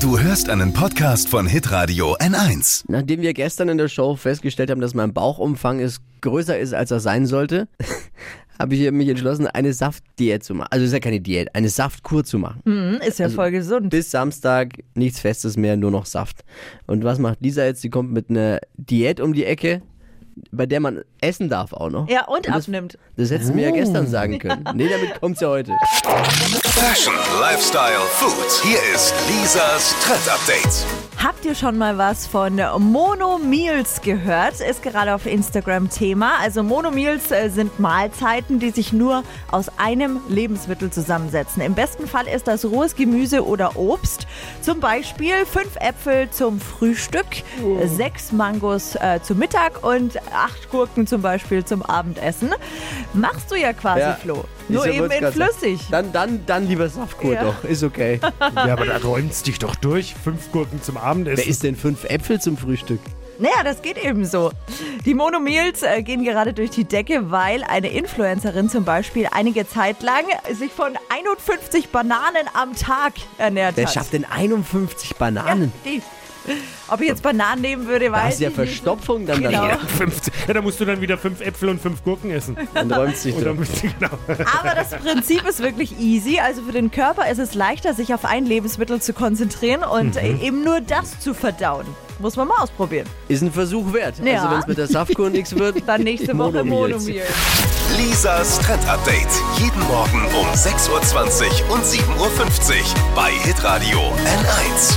Du hörst einen Podcast von Hitradio N1. Nachdem wir gestern in der Show festgestellt haben, dass mein Bauchumfang ist, größer ist, als er sein sollte, habe ich mich entschlossen, eine Saftdiät zu machen. Also ist ja keine Diät, eine Saftkur zu machen. Hm, ist ja Also voll gesund. Bis Samstag nichts Festes mehr, nur noch Saft. Und was macht Lisa jetzt? Sie kommt mit einer Diät um die Ecke, bei der man essen darf auch noch. Ja, und das- abnimmt. Das hättest du mir ja gestern sagen können. Nee, damit kommt's ja heute. Fashion, Lifestyle, Food. Hier ist Lisas Trend Update. Habt ihr schon mal was von Mono Meals gehört? Ist gerade auf Instagram Thema. Also Mono Meals äh, sind Mahlzeiten, die sich nur aus einem Lebensmittel zusammensetzen. Im besten Fall ist das rohes Gemüse oder Obst. Zum Beispiel fünf Äpfel zum Frühstück, sechs Mangos äh, zum Mittag und acht Gurken zum Beispiel zum Abendessen. Machst du ja quasi, Ja. Flo. Nur eben wollt's in flüssig. Dann, dann, dann lieber Saftkur Ja. doch. Ist okay. Ja, aber da räumst dich doch durch. Fünf Gurken zum Abendessen. Wer isst denn fünf Äpfel zum Frühstück? Naja, das geht eben so. Die Monomeals äh, gehen gerade durch die Decke, weil eine Influencerin zum Beispiel einige Zeit lang sich von 51 Bananen am Tag ernährt Wer hat. schafft denn 51 Bananen? Die. Ob ich jetzt Bananen nehmen würde, Da weiß hast du ja ich nicht. Verstopfung dann Genau. danach. 15. Ja, da musst du dann wieder fünf Äpfel und fünf Gurken essen. Dann räumst du dich dann genau. Aber das Prinzip ist wirklich easy. Also für den Körper ist es leichter, sich auf ein Lebensmittel zu konzentrieren und äh, eben nur das zu verdauen. Muss man mal ausprobieren. Ist ein Versuch wert. Ja. Also wenn es mit der Saftkur nichts wird, Dann nächste Woche. Monomeal. Lisas Trend Update. Jeden Morgen um 6.20 Uhr und 7.50 Uhr bei Hitradio N1.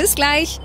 Bis gleich.